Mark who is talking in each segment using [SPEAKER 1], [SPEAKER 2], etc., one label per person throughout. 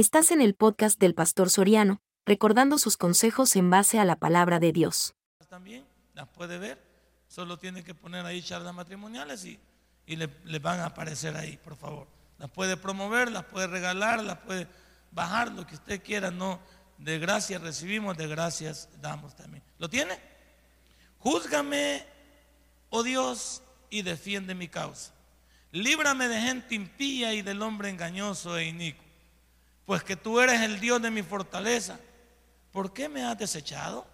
[SPEAKER 1] Estás en el podcast del Pastor Soriano, recordando sus consejos en base a la palabra de Dios.
[SPEAKER 2] También las puede ver, solo tiene que poner ahí charlas matrimoniales y, y le, van a aparecer ahí, por favor. Las puede promover, las puede regalar, las puede bajar, lo que usted quiera, no. De gracias recibimos, de gracias damos también. ¿Lo tiene? Júzgame, oh Dios, y defiende mi causa. Líbrame de gente impía y del hombre engañoso e inicuo. Pues que tú eres el Dios de mi fortaleza. ¿Por qué me has desechado?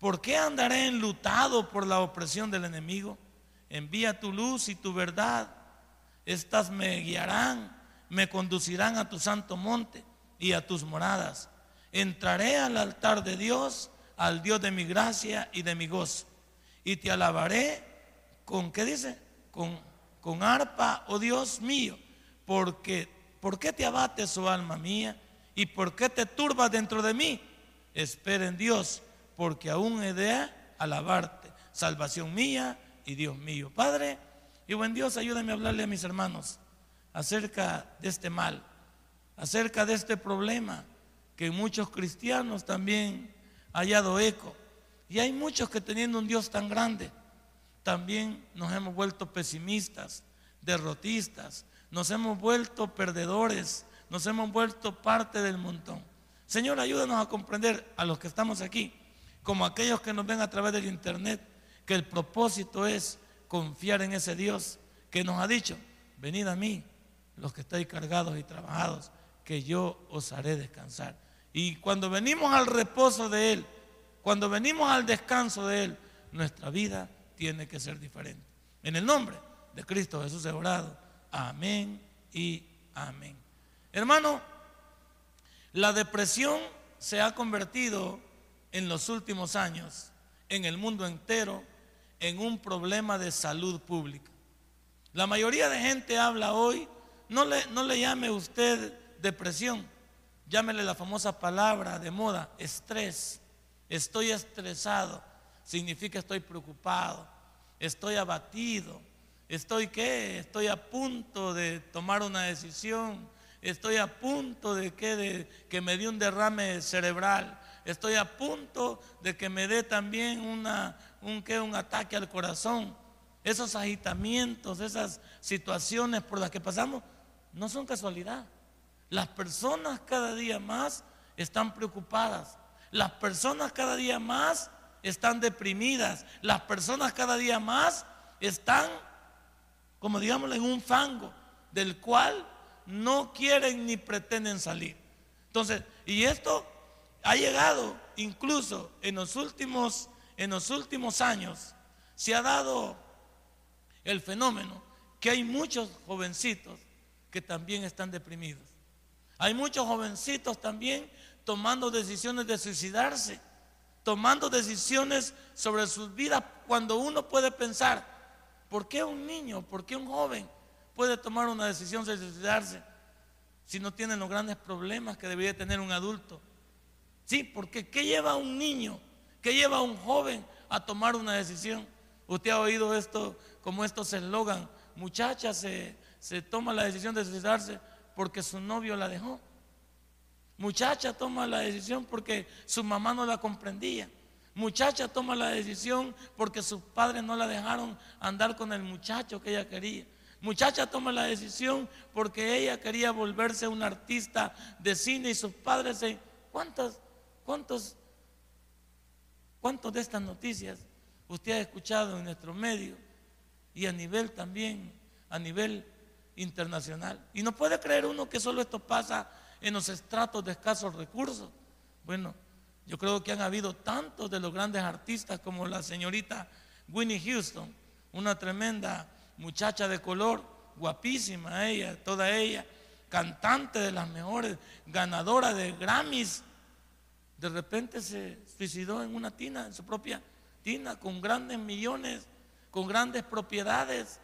[SPEAKER 2] ¿Por qué andaré enlutado por la opresión del enemigo? Envía tu luz y tu verdad. Estas me guiarán, me conducirán a tu santo monte y a tus moradas. Entraré al altar de Dios, al Dios de mi gracia y de mi gozo. Y te alabaré con, ¿qué dice? Con, con arpa, oh Dios mío, porque, ¿por qué te abates, oh alma mía? ¿Y por qué te turbas dentro de mí? Espera en Dios, porque aún he de alabarte, salvación mía y Dios mío. Padre, y buen Dios, ayúdame a hablarle a mis hermanos acerca de este mal, acerca de este problema que muchos cristianos también ha hallado eco. Y hay muchos que teniendo un Dios tan grande, también nos hemos vuelto pesimistas, derrotistas, nos hemos vuelto perdedores, nos hemos vuelto parte del montón. Señor, ayúdanos a comprender a los que estamos aquí, como aquellos que nos ven a través del internet, que el propósito es confiar en ese Dios que nos ha dicho, venid a mí, los que estáis cargados y trabajados, que yo os haré descansar. Y cuando venimos al reposo de Él, cuando venimos al descanso de Él, nuestra vida tiene que ser diferente. En el nombre de Cristo Jesús he. Amén y amén. Hermano, la depresión se ha convertido en los últimos años en el mundo entero en un problema de salud pública. La mayoría de gente habla hoy, no le, no le llame usted depresión, llámele la famosa palabra de moda, estrés. Estoy estresado, significa estoy preocupado, estoy abatido, estoy qué, estoy a punto de tomar una decisión, estoy a punto de que, de, que me dé un derrame cerebral, estoy a punto de que me dé también una, un, ¿qué? un ataque al corazón. Esos agitamientos, esas situaciones por las que pasamos, no son casualidad. Las personas cada día más están preocupadas. Las personas cada día más están deprimidas. Las personas cada día más están, como digamos, en un fango del cual no quieren ni pretenden salir. Entonces, y esto ha llegado incluso en los últimos, en los últimos años, se ha dado el fenómeno que hay muchos jovencitos que también están deprimidos. Hay muchos jovencitos también tomando decisiones de suicidarse, tomando decisiones sobre sus vidas cuando uno puede pensar, ¿por qué un niño, por qué un joven puede tomar una decisión de suicidarse si no tiene los grandes problemas que debería tener un adulto? Sí, porque ¿qué lleva a un niño, qué lleva a un joven a tomar una decisión? Usted ha oído esto como estos eslogan, muchacha se, se toma la decisión de suicidarse porque su novio la dejó. Muchacha toma la decisión porque su mamá no la comprendía. Muchacha toma la decisión porque sus padres no la dejaron andar con el muchacho que ella quería. Muchacha toma la decisión porque ella quería volverse una artista de cine y sus padres se... ¿Cuántos, cuántos, cuántos de estas noticias usted ha escuchado en nuestro medio y a nivel también, a nivel internacional. Y no puede creer uno que solo esto pasa en los estratos de escasos recursos. Bueno, yo creo que han habido tantos de los grandes artistas como la señorita Winnie Houston, una tremenda muchacha de color, guapísima ella, toda ella, cantante de las mejores, ganadora de Grammys. De repente se suicidó en una tina, en su propia tina, con grandes millones, con grandes propiedades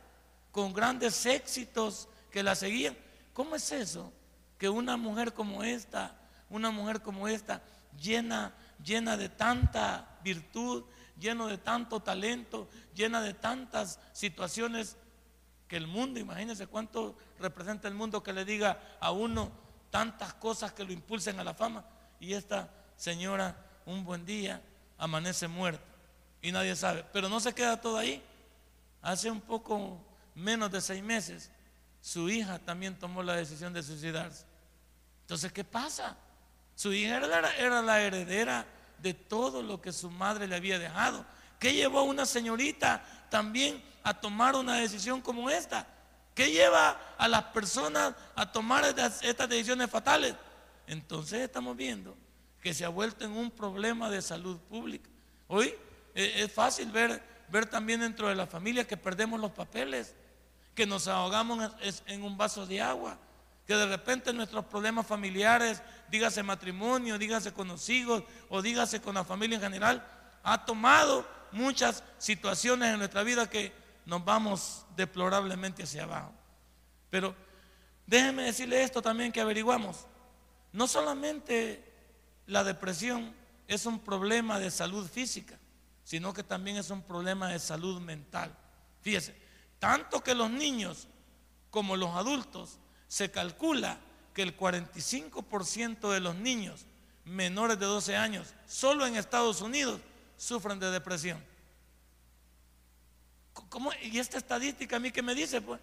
[SPEAKER 2] con grandes éxitos que la seguían. ¿Cómo es eso? Que una mujer como esta, una mujer como esta, llena, llena de tanta virtud, lleno de tanto talento, llena de tantas situaciones que el mundo, imagínense cuánto representa el mundo que le diga a uno, tantas cosas que lo impulsen a la fama. Y esta señora, un buen día, amanece muerta. Y nadie sabe. Pero no se queda todo ahí. Hace un poco menos de seis meses, su hija también tomó la decisión de suicidarse. Entonces, ¿qué pasa? Su hija era, la heredera de todo lo que su madre le había dejado. ¿Qué llevó a una señorita también a tomar una decisión como esta? ¿Qué lleva a las personas a tomar estas, decisiones fatales? Entonces estamos viendo que se ha vuelto en un problema de salud pública. Hoy eh, es fácil ver, ver también dentro de la familia que perdemos los papeles, que nos ahogamos en un vaso de agua, que de repente nuestros problemas familiares, dígase matrimonio, dígase con los hijos o dígase con la familia en general, ha tomado muchas situaciones en nuestra vida que nos vamos deplorablemente hacia abajo. Pero déjenme decirle esto también que averiguamos. No solamente la depresión es un problema de salud física, sino que también es un problema de salud mental. Fíjese, tanto que los niños como los adultos se calcula que el 45% de los niños menores de 12 años, solo en Estados Unidos, sufren de depresión. ¿Cómo? ¿Y esta estadística a mí qué me dice? Pues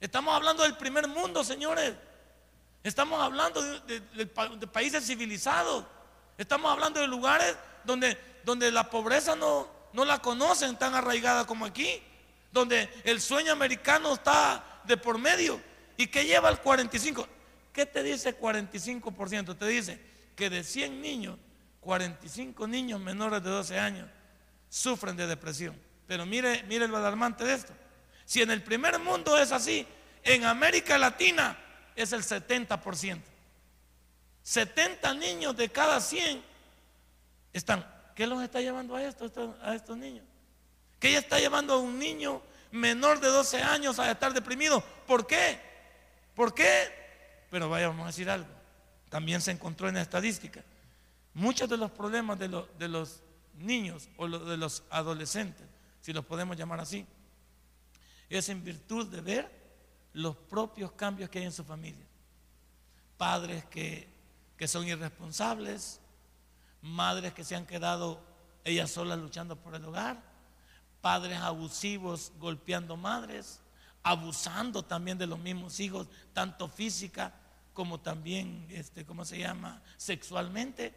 [SPEAKER 2] estamos hablando del primer mundo, señores. Estamos hablando de, países civilizados. Estamos hablando de lugares donde, donde la pobreza no, no la conocen tan arraigada como aquí. Donde el sueño americano está de por medio. ¿Y qué lleva el 45? ¿Qué te dice 45%? Te dice que de 100 niños, 45 niños menores de 12 años sufren de depresión. Pero mire, mire lo alarmante de esto. Si en el primer mundo es así, en América Latina es el 70%. 70 niños de cada 100 están. ¿Qué los está llevando a, esto, a estos niños? ¿Qué está llevando a un niño menor de 12 años a estar deprimido? ¿Por qué? ¿Por qué? Pero vaya, vamos a decir algo. También se encontró en la estadística. Muchos de los problemas de, los niños o de los adolescentes, si los podemos llamar así, es en virtud de ver los propios cambios que hay en su familia. Padres que, que son irresponsables, madres que se han quedado ellas solas luchando por el hogar, padres abusivos golpeando madres, abusando también de los mismos hijos, tanto física como también, este, ¿cómo se llama?, sexualmente.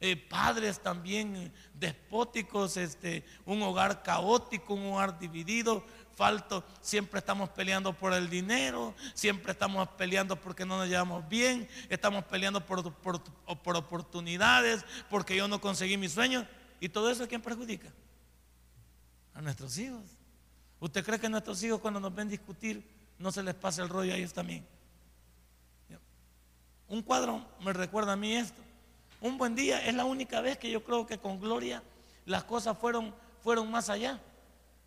[SPEAKER 2] Eh, padres también despóticos, este, un hogar caótico, un hogar dividido, falto, siempre estamos peleando por el dinero, siempre estamos peleando porque no nos llevamos bien, estamos peleando por, por, por oportunidades, porque yo no conseguí mis sueños. ¿Y todo eso a quién perjudica? A nuestros hijos. ¿Usted cree que nuestros hijos cuando nos ven discutir no se les pasa el rollo a ellos también? Un cuadro me recuerda a mí esto. Un buen día es la única vez que yo creo que con Gloria las cosas fueron, fueron más allá.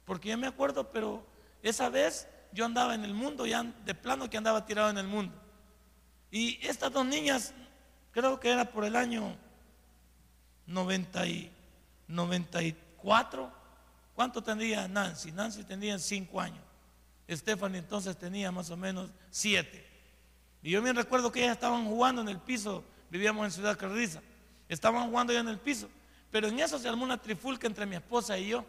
[SPEAKER 2] Porque yo me acuerdo, pero esa vez yo andaba en el mundo, ya de plano que andaba tirado en el mundo. Y estas dos niñas, creo que era por el año 90 y 94, ¿Cuánto tendría Nancy? Nancy tenía cinco años. Stephanie entonces tenía más o menos siete. Y yo me recuerdo que ellas estaban jugando en el piso, vivíamos en Ciudad Carriza, estaban jugando ya en el piso, pero en eso se armó una trifulca entre mi esposa y yo,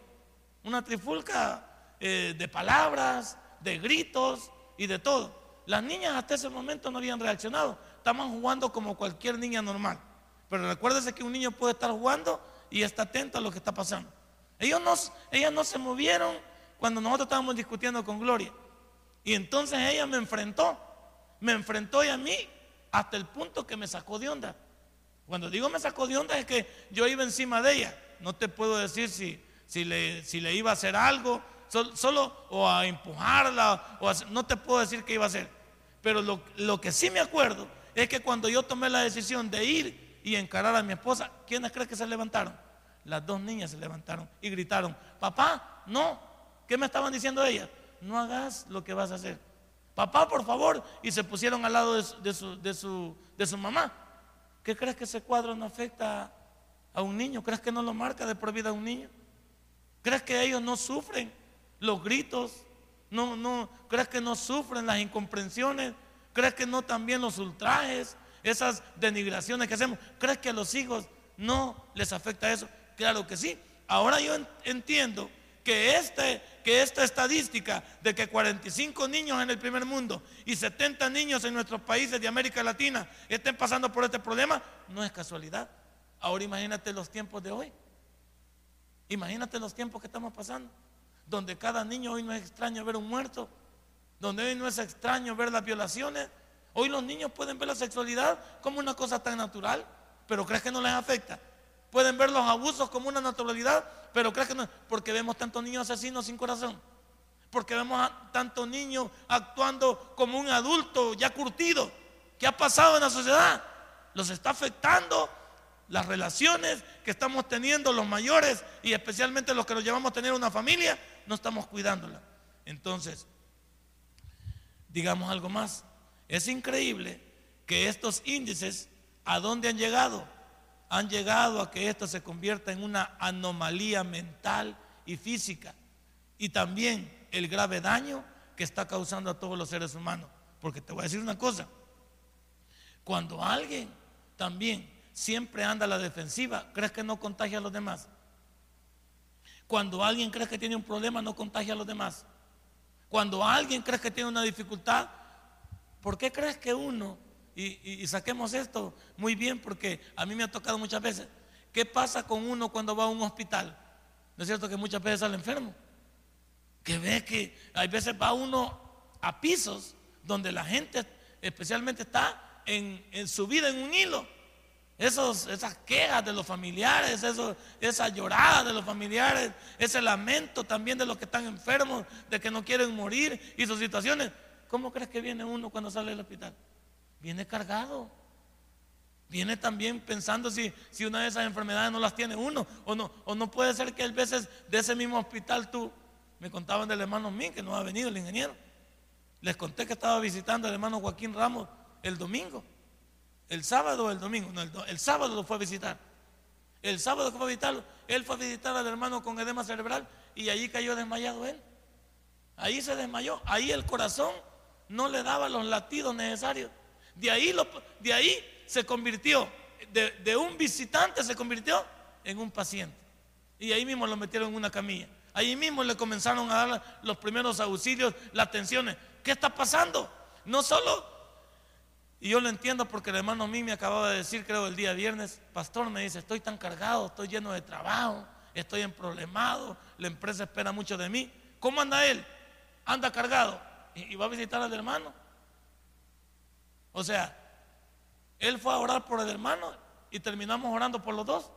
[SPEAKER 2] una trifulca eh, de palabras, de gritos y de todo. Las niñas hasta ese momento no habían reaccionado, estaban jugando como cualquier niña normal. Pero recuérdese que un niño puede estar jugando y está atento a lo que está pasando. Ellos no, ellas no se movieron cuando nosotros estábamos discutiendo con Gloria. Y entonces ella me enfrentó, me enfrentó y a mí hasta el punto que me sacó de onda. Cuando digo me sacó de onda es que yo iba encima de ella. No te puedo decir si, si, le, si le iba a hacer algo, solo, o a empujarla, o no te puedo decir qué iba a hacer. Pero lo, lo que sí me acuerdo es que cuando yo tomé la decisión de ir y encarar a mi esposa, ¿quiénes creen que se levantaron? Las dos niñas se levantaron y gritaron, papá, no. ¿Qué me estaban diciendo ellas? No hagas lo que vas a hacer. Papá, por favor. Y se pusieron al lado de su, de su, de su, mamá. ¿Qué crees que ese cuadro no afecta a un niño? ¿Crees que no lo marca de por vida a un niño? ¿Crees que ellos no sufren los gritos? No, no, ¿Crees que no sufren las incomprensiones? ¿Crees que no también los ultrajes, esas denigraciones que hacemos? ¿Crees que a los hijos no les afecta eso? Claro que sí. Ahora yo entiendo que, este, que esta estadística de que 45 niños en el primer mundo y 70 niños en nuestros países de América Latina estén pasando por este problema no es casualidad. Ahora imagínate los tiempos de hoy. Imagínate los tiempos que estamos pasando, donde cada niño hoy no es extraño ver un muerto, donde hoy no es extraño ver las violaciones. Hoy los niños pueden ver la sexualidad como una cosa tan natural, pero ¿crees que no les afecta? Pueden ver los abusos como una naturalidad, pero ¿crees que no? Porque vemos tantos niños asesinos sin corazón. Porque vemos a tantos niños actuando como un adulto ya curtido. ¿Qué ha pasado en la sociedad? Los está afectando las relaciones que estamos teniendo los mayores y especialmente los que nos llevamos a tener una familia, no estamos cuidándola. Entonces, digamos algo más. Es increíble que estos índices, ¿a dónde han llegado? Han llegado a que esto se convierta en una anomalía mental y física. Y también el grave daño que está causando a todos los seres humanos. Porque te voy a decir una cosa. Cuando alguien también siempre anda a la defensiva, ¿crees que no contagia a los demás? Cuando alguien cree que tiene un problema, no contagia a los demás. Cuando alguien cree que tiene una dificultad, ¿por qué crees que uno, y, saquemos esto muy bien porque a mí me ha tocado muchas veces, ¿qué pasa con uno cuando va a un hospital? ¿No es cierto que muchas veces sale enfermo? Que ve que hay veces va uno a pisos donde la gente especialmente está en, en su vida en un hilo esos, esas quejas de los familiares, eso, esa llorada de los familiares, ese lamento también de los que están enfermos, de que no quieren morir y sus situaciones. ¿Cómo crees que viene uno cuando sale del hospital? Viene cargado. Viene también pensando si, si una de esas enfermedades no las tiene uno o no. O no puede ser que a veces de ese mismo hospital tú, me contaban del hermano Min, que no ha venido el ingeniero. Les conté que estaba visitando al hermano Joaquín Ramos el domingo. El sábado o el domingo, no, el, sábado lo fue a visitar. El sábado fue a visitarlo, él fue a visitar al hermano con edema cerebral y allí cayó desmayado él. Ahí se desmayó, ahí el corazón no le daba los latidos necesarios. De ahí, se convirtió, de, un visitante se convirtió en un paciente. Y ahí mismo lo metieron en una camilla. Ahí mismo le comenzaron a dar los primeros auxilios, las atenciones. ¿Qué está pasando? No solo y yo lo entiendo porque el hermano mí me acababa de decir, creo el día viernes, pastor me dice, estoy tan cargado, estoy lleno de trabajo, estoy en problemado, la empresa espera mucho de mí. ¿Cómo anda él? Anda cargado y, va a visitar al hermano. O sea, él fue a orar por el hermano y terminamos orando por los dos.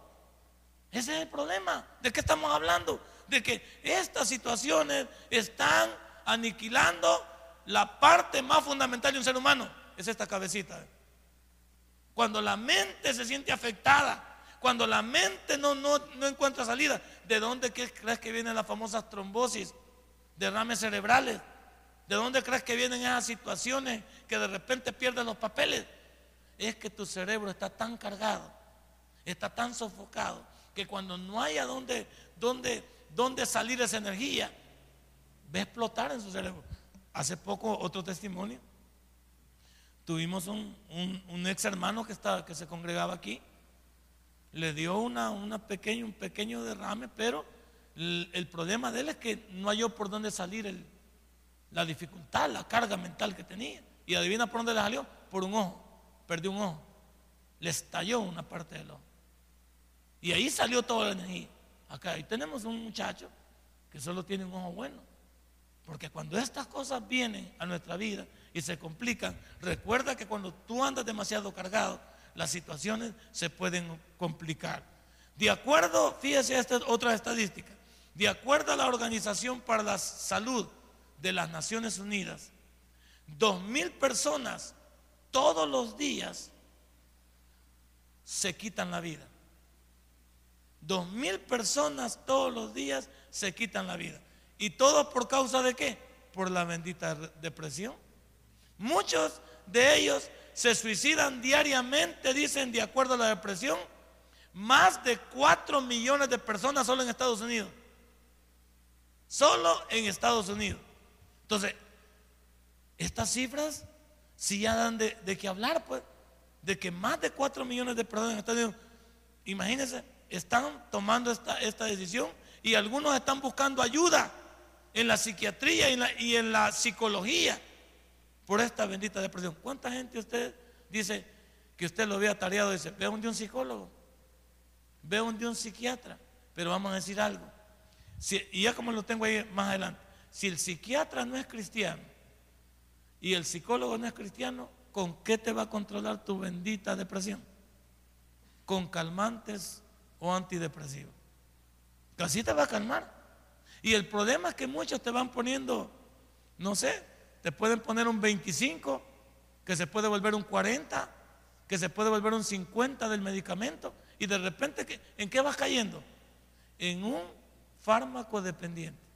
[SPEAKER 2] Ese es el problema. ¿De qué estamos hablando? De que estas situaciones están aniquilando la parte más fundamental de un ser humano, es esta cabecita. Cuando la mente se siente afectada, cuando la mente no, no, encuentra salida, ¿de dónde crees que vienen las famosas trombosis, derrames cerebrales? ¿De dónde crees que vienen esas situaciones que de repente pierden los papeles? Es que tu cerebro está tan cargado, está tan sofocado, que cuando no haya dónde, dónde, dónde salir esa energía, ve explotar en su cerebro. Hace poco otro testimonio Tuvimos un, ex hermano que, estaba, que se congregaba aquí. Le dio una, una pequeño, un pequeño derrame, pero el, problema de él es que no halló por dónde salir el, la dificultad, la carga mental que tenía. Y adivina por dónde le salió, por un ojo. Perdió un ojo. Le estalló una parte del ojo. Y ahí salió toda la energía. Acá ahí tenemos un muchacho que solo tiene un ojo bueno. Porque cuando estas cosas vienen a nuestra vida, y se complican, recuerda que cuando tú andas demasiado cargado, las situaciones se pueden complicar. De acuerdo, fíjese esta otra estadística, de acuerdo a la Organización para la Salud de las Naciones Unidas, dos mil personas todos los días se quitan la vida. Dos mil personas todos los días se quitan la vida. ¿Y todo por causa de qué? Por la bendita depresión. Muchos de ellos se suicidan diariamente, dicen, de acuerdo a la depresión. Más de 4 millones de personas solo en Estados Unidos. Solo en Estados Unidos. Entonces, estas cifras Si ya dan de, de qué hablar, pues, de que más de 4 millones de personas en Estados Unidos, imagínense, están tomando esta, esta decisión y algunos están buscando ayuda en la psiquiatría y en la, y en la psicología por esta bendita depresión. ¿Cuánta gente usted dice que usted lo ve atareado? Dice, ve un un psicólogo, ve un un psiquiatra, pero vamos a decir algo. y ya como lo tengo ahí más adelante, si el psiquiatra no es cristiano y el psicólogo no es cristiano, ¿con qué te va a controlar tu bendita depresión? Con calmantes o antidepresivos. Así te va a calmar. Y el problema es que muchos te van poniendo, no sé, te pueden poner un 25, que se puede volver un 40, que se puede volver un 50 del medicamento. Y de repente, ¿en qué vas cayendo? En un fármaco dependiente.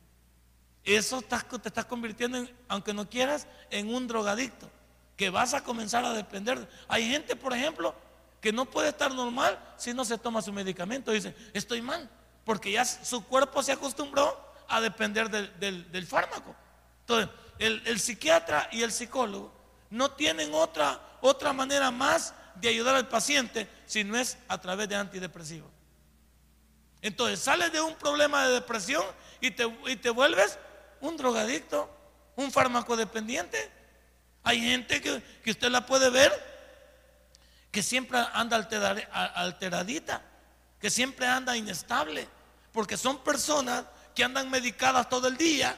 [SPEAKER 2] Eso te estás convirtiendo, aunque no quieras, en un drogadicto, que vas a comenzar a depender. Hay gente, por ejemplo, que no puede estar normal si no se toma su medicamento. Dice, estoy mal, porque ya su cuerpo se acostumbró a depender del, fármaco. Entonces, el, psiquiatra y el psicólogo no tienen otra, otra manera más de ayudar al paciente si no es a través de antidepresivos. Entonces sales de un problema de depresión y te, y te vuelves un drogadicto, un fármaco dependiente. Hay gente que, que usted la puede ver que siempre anda alteradita, que siempre anda inestable, porque son personas que andan medicadas todo el día,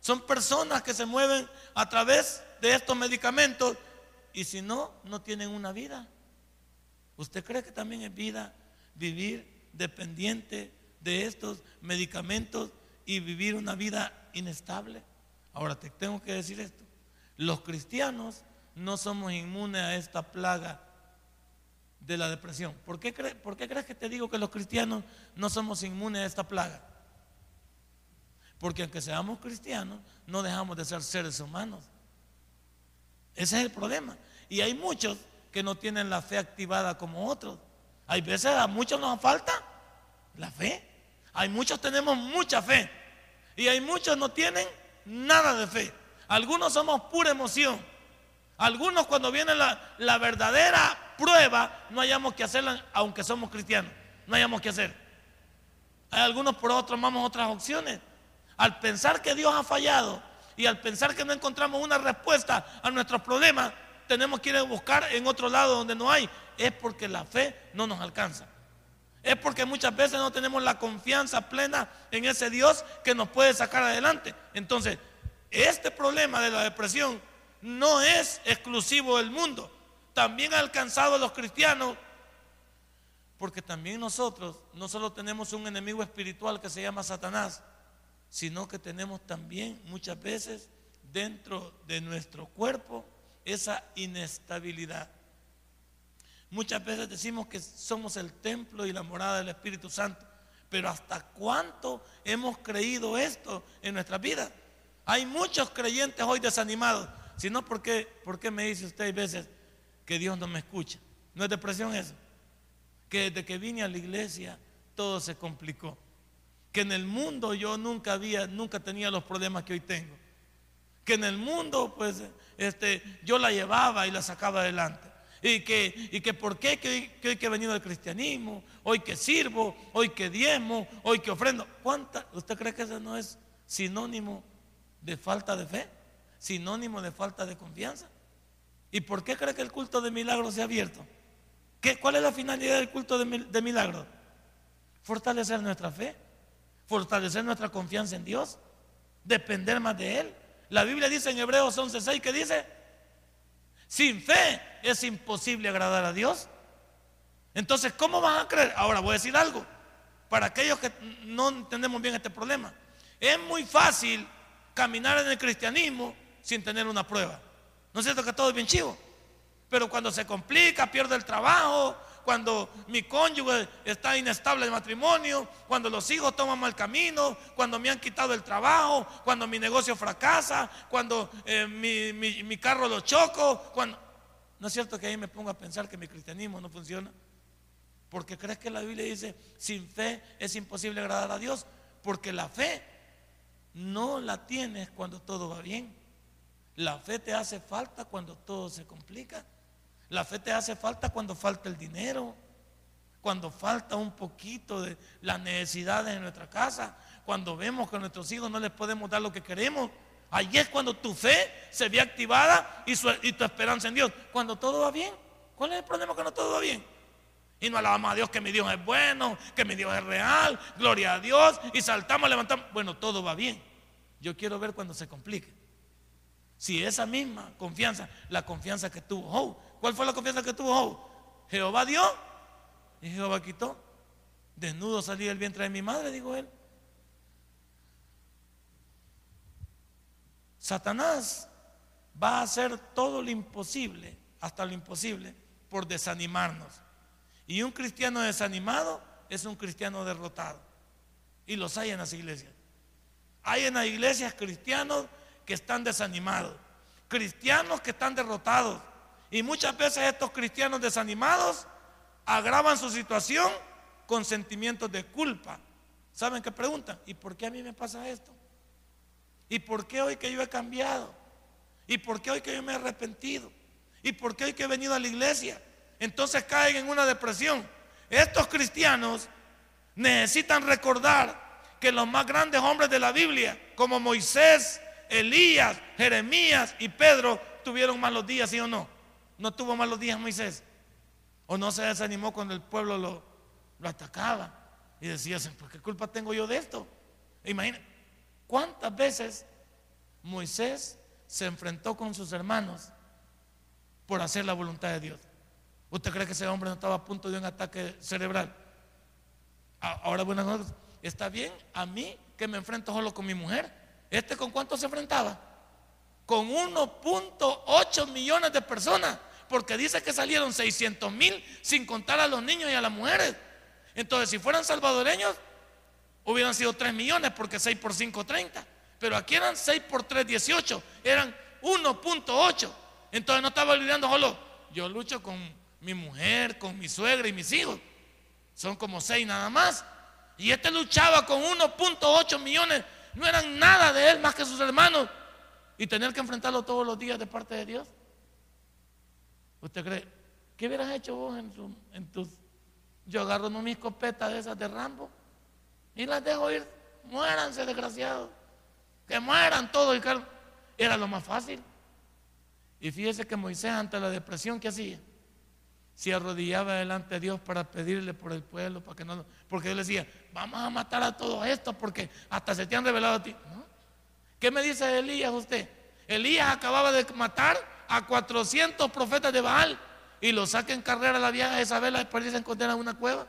[SPEAKER 2] son personas que se mueven a través de estos medicamentos y si no, no tienen una vida. ¿Usted cree que también es vida vivir dependiente de estos medicamentos y vivir una vida inestable? Ahora te tengo que decir esto. Los cristianos no somos inmunes a esta plaga de la depresión. ¿Por qué, ¿Por qué crees que te digo que los cristianos no somos inmunes a esta plaga? Porque aunque seamos cristianos, no dejamos de ser seres humanos. Ese es el problema. Y hay muchos que no tienen la fe activada como otros. Hay veces a muchos nos falta la fe. Hay muchos tenemos mucha fe. Y hay muchos no tienen nada de fe. Algunos somos pura emoción. Algunos cuando viene la, la verdadera prueba, no hayamos que hacerla aunque somos cristianos. No hayamos que hacer. Hay algunos por otros tomamos otras opciones. Al pensar que Dios ha fallado y al pensar que no encontramos una respuesta a nuestros problemas, tenemos que ir a buscar en otro lado donde no hay. Es porque la fe no nos alcanza. Es porque muchas veces no tenemos la confianza plena en ese Dios que nos puede sacar adelante. Entonces, este problema de la depresión no es exclusivo del mundo. También ha alcanzado a los cristianos porque también nosotros no solo tenemos un enemigo espiritual que se llama Satanás, sino que tenemos también muchas veces dentro de nuestro cuerpo esa inestabilidad. Muchas veces decimos que somos el templo y la morada del Espíritu Santo, pero ¿hasta cuánto hemos creído esto en nuestra vida? Hay muchos creyentes hoy desanimados. Si no, ¿por qué, ¿por qué me dice usted a veces que Dios no me escucha? ¿No es depresión eso? Que desde que vine a la iglesia todo se complicó que en el mundo yo nunca había, nunca tenía los problemas que hoy tengo. Que en el mundo, pues, este, yo la llevaba y la sacaba adelante. Y que, y que por qué que, hoy que he venido al cristianismo, hoy que sirvo, hoy que diezmo, hoy que ofrendo. ¿Cuánta? ¿Usted cree que eso no es sinónimo de falta de fe? Sinónimo de falta de confianza. ¿Y por qué cree que el culto de milagros se ha abierto? ¿Qué, ¿Cuál es la finalidad del culto de, de milagros? Fortalecer nuestra fe fortalecer nuestra confianza en Dios, depender más de Él. La Biblia dice en Hebreos 11:6 que dice, sin fe es imposible agradar a Dios. Entonces, ¿cómo vas a creer? Ahora voy a decir algo, para aquellos que no entendemos bien este problema. Es muy fácil caminar en el cristianismo sin tener una prueba. ¿No es cierto que todo es bien chivo? Pero cuando se complica, pierde el trabajo, cuando mi cónyuge está inestable en matrimonio, cuando los hijos toman mal camino, cuando me han quitado el trabajo, cuando mi negocio fracasa, cuando eh, mi, carro lo choco, cuando... ¿No es cierto que ahí me pongo a pensar que mi cristianismo no funciona? Porque crees que la Biblia dice, sin fe es imposible agradar a Dios, porque la fe no la tienes cuando todo va bien. La fe te hace falta cuando todo se complica. La fe te hace falta cuando falta el dinero, cuando falta un poquito de las necesidades en nuestra casa, cuando vemos que a nuestros hijos no les podemos dar lo que queremos. Ahí es cuando tu fe se ve activada y, tu esperanza en Dios. Cuando todo va bien. ¿Cuál es el problema cuando todo va bien? Y no alabamos a Dios que mi Dios es bueno, que mi Dios es real, gloria a Dios, y saltamos, levantamos. Bueno, todo va bien. Yo quiero ver cuando se complique. Si esa misma confianza, la confianza que tuvo Job, ¿cuál fue la confianza que tuvo Job? Jehová dio y Jehová quitó. Desnudo salí del vientre de mi madre, dijo él. Satanás va a hacer todo lo imposible, hasta lo imposible, por desanimarnos. Y un cristiano desanimado es un cristiano derrotado. Y los hay en las iglesias. Hay en las iglesias cristianos que están desanimados, cristianos que están derrotados. Y muchas veces estos cristianos desanimados agravan su situación con sentimientos de culpa. ¿Saben qué preguntan? ¿Y por qué a mí me pasa esto? ¿Y por qué hoy que yo he cambiado? ¿Y por qué hoy que yo me he arrepentido? ¿Y por qué hoy que he venido a la iglesia? Entonces caen en una depresión. Estos cristianos necesitan recordar que los más grandes hombres de la Biblia, como Moisés, Elías, Jeremías y Pedro, tuvieron malos días, ¿sí o no? ¿No tuvo malos días Moisés? ¿O no se desanimó cuando el pueblo lo, atacaba? Y decía, ¿por qué culpa tengo yo de esto? Imagina, ¿cuántas veces Moisés se enfrentó con sus hermanos por hacer la voluntad de Dios? ¿Usted cree que ese hombre no estaba a punto de un ataque cerebral? Ahora, buenas noches. ¿Está bien a mí que me enfrento solo con mi mujer? ¿Este con cuánto se enfrentaba? Con 1.8 millones de personas. Porque dice que salieron 600 mil sin contar a los niños y a las mujeres. Entonces, si fueran salvadoreños, hubieran sido 3 millones porque 6 por 5, 30. Pero aquí eran 6 por 3, 18. Eran 1.8. Entonces no estaba olvidando solo, yo lucho con mi mujer, con mi suegra y mis hijos. Son como 6 nada más. Y este luchaba con 1.8 millones. No eran nada de él más que sus hermanos. Y tener que enfrentarlo todos los días de parte de Dios. ¿Usted cree? ¿Qué hubieras hecho vos en, tus... Yo agarro mi escopeta de esas de Rambo y las dejo ir. Muéranse, desgraciados. Que mueran todos. Era lo más fácil. Y fíjese que Moisés ante la depresión que hacía, se arrodillaba delante de Dios para pedirle por el pueblo, para que no, porque él decía, vamos a matar a todos estos porque hasta se te han revelado a ti. ¿Qué me dice Elías usted? Elías acababa de matar a 400 profetas de Baal y lo saca en carrera a la vieja Isabela después se encontrar en una cueva.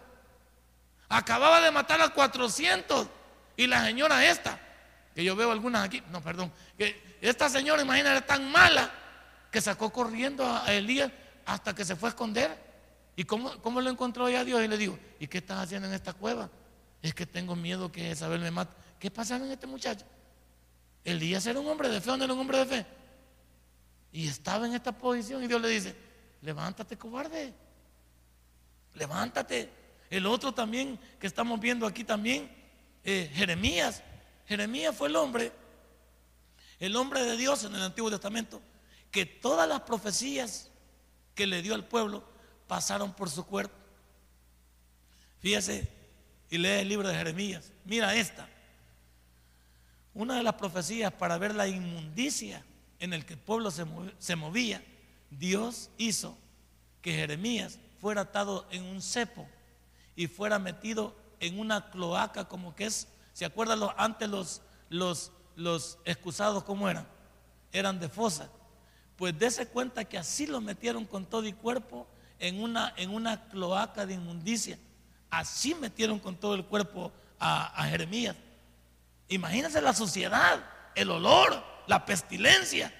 [SPEAKER 2] Acababa de matar a 400 y la señora esta, que yo veo algunas aquí, no, perdón, que esta señora, imagínate, tan mala que sacó corriendo a Elías hasta que se fue a esconder. ¿Y cómo, cómo lo encontró ya Dios? Y le dijo, ¿y qué estás haciendo en esta cueva? Es que tengo miedo que Isabel me mate. ¿Qué pasaba en este muchacho? Elías era un hombre de fe, ¿o no era un hombre de fe? Y estaba en esta posición y Dios le dice, levántate cobarde, levántate. El otro también que estamos viendo aquí también, eh, Jeremías. Jeremías fue el hombre, el hombre de Dios en el Antiguo Testamento, que todas las profecías que le dio al pueblo pasaron por su cuerpo. Fíjese y lee el libro de Jeremías. Mira esta. Una de las profecías para ver la inmundicia en el que el pueblo se movía, Dios hizo que Jeremías fuera atado en un cepo y fuera metido en una cloaca como que es, ¿se acuerdan antes los, los, los excusados cómo eran? Eran de fosa. Pues dése cuenta que así lo metieron con todo y cuerpo en una, en una cloaca de inmundicia. Así metieron con todo el cuerpo a, a Jeremías. Imagínense la suciedad, el olor, la pestilencia.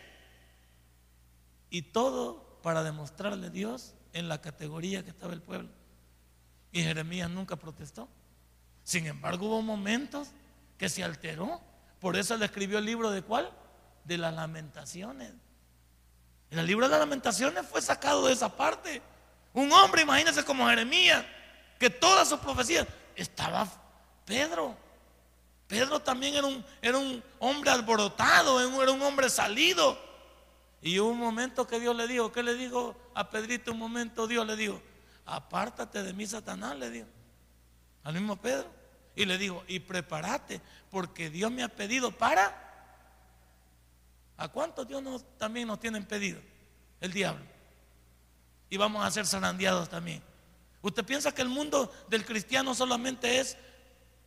[SPEAKER 2] Y todo para demostrarle a Dios en la categoría que estaba el pueblo. Y Jeremías nunca protestó. Sin embargo, hubo momentos que se alteró. Por eso le escribió el libro de cuál? De las lamentaciones. El libro de las lamentaciones fue sacado de esa parte. Un hombre, imagínense como Jeremías, que todas sus profecías estaba Pedro. Pedro también era un, era un hombre alborotado, era un hombre salido. Y hubo un momento que Dios le dijo, ¿qué le dijo a Pedrito? Un momento Dios le dijo, apártate de mí, Satanás, le dijo. Al mismo Pedro. Y le dijo, y prepárate, porque Dios me ha pedido para... ¿A cuántos Dios también nos tienen pedido? El diablo. Y vamos a ser zarandeados también. ¿Usted piensa que el mundo del cristiano solamente es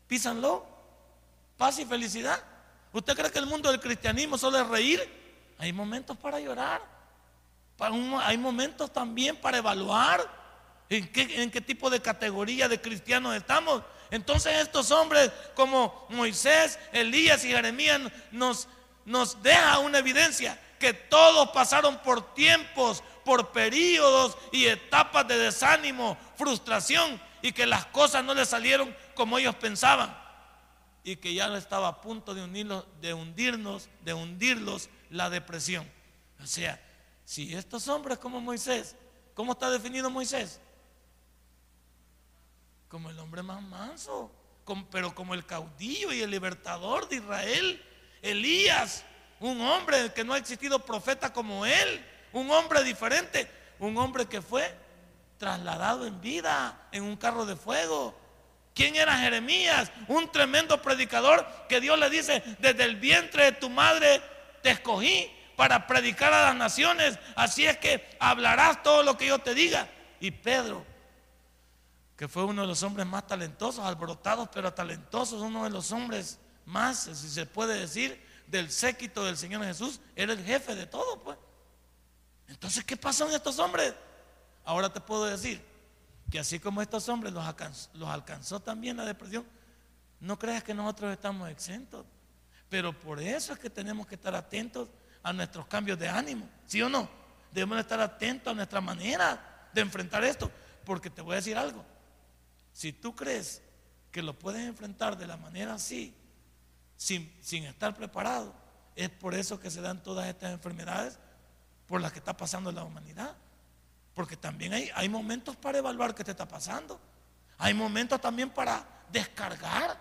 [SPEAKER 2] písanlo, paz y felicidad? ¿Usted cree que el mundo del cristianismo solo es reír? Hay momentos para llorar. Hay momentos también para evaluar en qué, tipo de categoría de cristianos estamos. Entonces estos hombres como Moisés, Elías y Jeremías nos, nos deja una evidencia que todos pasaron por tiempos, por periodos y etapas de desánimo, frustración y que las cosas no les salieron como ellos pensaban y que ya estaba a punto de, unirlos, de hundirnos, de hundirlos la depresión. O sea, si estos hombres como Moisés, ¿cómo está definido Moisés? Como el hombre más manso, pero como el caudillo y el libertador de Israel. Elías, un hombre que no ha existido profeta como él, un hombre diferente, un hombre que fue trasladado en vida en un carro de fuego. ¿Quién era Jeremías? Un tremendo predicador que Dios le dice, desde el vientre de tu madre te escogí para predicar a las naciones. Así es que hablarás todo lo que yo te diga. Y Pedro, que fue uno de los hombres más talentosos, alborotados pero talentosos, uno de los hombres más, si se puede decir, del séquito del Señor Jesús, era el jefe de todo, pues. Entonces, ¿qué pasó en estos hombres? Ahora te puedo decir que así como estos hombres los alcanzó, los alcanzó también la depresión, no creas que nosotros estamos exentos. Pero por eso es que tenemos que estar atentos a nuestros cambios de ánimo, ¿sí o no? Debemos estar atentos a nuestra manera de enfrentar esto, porque te voy a decir algo. Si tú crees que lo puedes enfrentar de la manera así, sin, sin estar preparado, es por eso que se dan todas estas enfermedades por las que está pasando la humanidad. Porque también hay, hay momentos para evaluar qué te está pasando. Hay momentos también para descargar.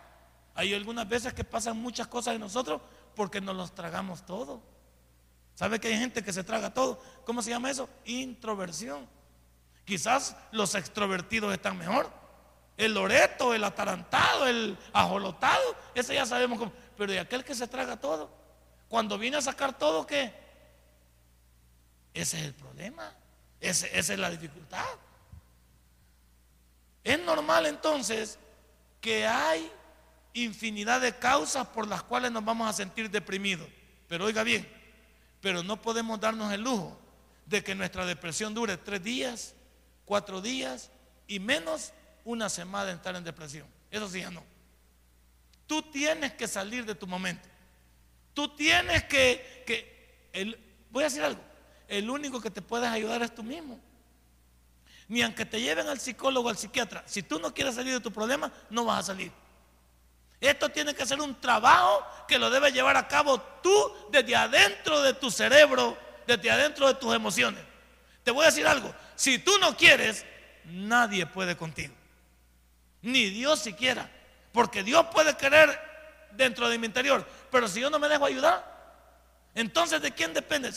[SPEAKER 2] Hay algunas veces que pasan muchas cosas en nosotros porque nos los tragamos todo. ¿Sabe que hay gente que se traga todo? ¿Cómo se llama eso? Introversión. Quizás los extrovertidos están mejor. El loreto, el atarantado, el ajolotado, ese ya sabemos cómo. Pero de aquel que se traga todo, cuando viene a sacar todo, ¿qué? Ese es el problema. esa es la dificultad. Es normal entonces que hay infinidad de causas por las cuales nos vamos a sentir deprimidos. Pero oiga bien, pero no podemos darnos el lujo de que nuestra depresión dure tres días, cuatro días y menos una semana de estar en depresión. Eso sí ya no. Tú tienes que salir de tu momento. Tú tienes que, que el, voy a decir algo, el único que te puedes ayudar es tú mismo. Ni aunque te lleven al psicólogo al psiquiatra, si tú no quieres salir de tu problema, no vas a salir. Esto tiene que ser un trabajo que lo debes llevar a cabo tú desde adentro de tu cerebro, desde adentro de tus emociones. Te voy a decir algo, si tú no quieres, nadie puede contigo. Ni Dios siquiera. Porque Dios puede querer dentro de mi interior. Pero si yo no me dejo ayudar, entonces ¿de quién depende?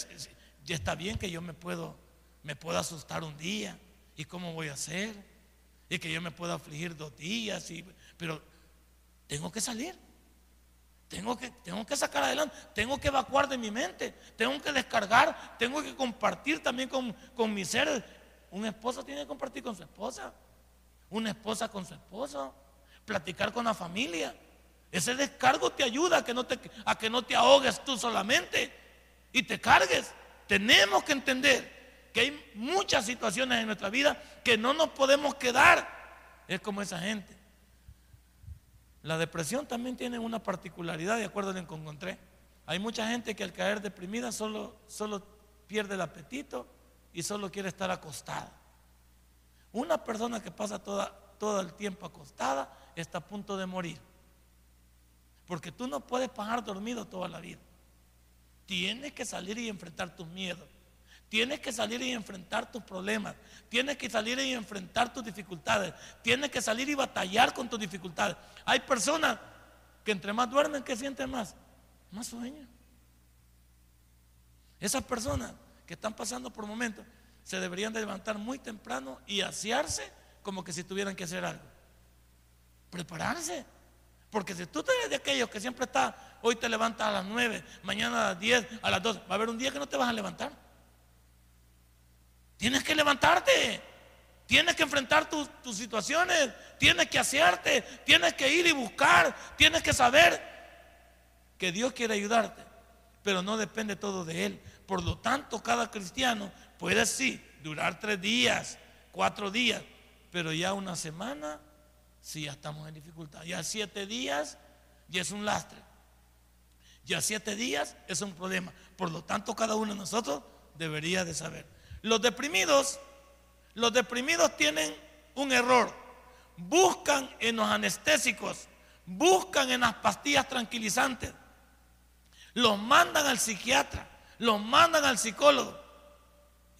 [SPEAKER 2] Ya está bien que yo me puedo, me puedo asustar un día. ¿Y cómo voy a hacer? Y que yo me pueda afligir dos días. Y, pero tengo que salir. Tengo que, tengo que sacar adelante, tengo que evacuar de mi mente, tengo que descargar, tengo que compartir también con, con mis seres. Un esposo tiene que compartir con su esposa, una esposa con su esposo, platicar con la familia. Ese descargo te ayuda a que no te, a que no te ahogues tú solamente y te cargues. Tenemos que entender que hay muchas situaciones en nuestra vida que no nos podemos quedar. Es como esa gente la depresión también tiene una particularidad, de acuerdo a lo que encontré. Hay mucha gente que al caer deprimida solo, solo pierde el apetito y solo quiere estar acostada. Una persona que pasa toda, todo el tiempo acostada está a punto de morir. Porque tú no puedes pasar dormido toda la vida. Tienes que salir y enfrentar tus miedos. Tienes que salir y enfrentar tus problemas. Tienes que salir y enfrentar tus dificultades. Tienes que salir y batallar con tus dificultades. Hay personas que entre más duermen, ¿qué sienten más? Más sueño. Esas personas que están pasando por momentos, se deberían de levantar muy temprano y asearse como que si tuvieran que hacer algo. Prepararse. Porque si tú eres de aquellos que siempre está, hoy te levantas a las 9, mañana a las 10, a las 12, va a haber un día que no te vas a levantar. Tienes que levantarte. Tienes que enfrentar tus, tus situaciones. Tienes que asearte. Tienes que ir y buscar. Tienes que saber que Dios quiere ayudarte. Pero no depende todo de Él. Por lo tanto, cada cristiano puede sí durar tres días, cuatro días, pero ya una semana, sí, ya estamos en dificultad. Ya siete días, ya es un lastre. Ya siete días es un problema. Por lo tanto, cada uno de nosotros debería de saber. Los deprimidos, los deprimidos tienen un error. Buscan en los anestésicos, buscan en las pastillas tranquilizantes, los mandan al psiquiatra, los mandan al psicólogo.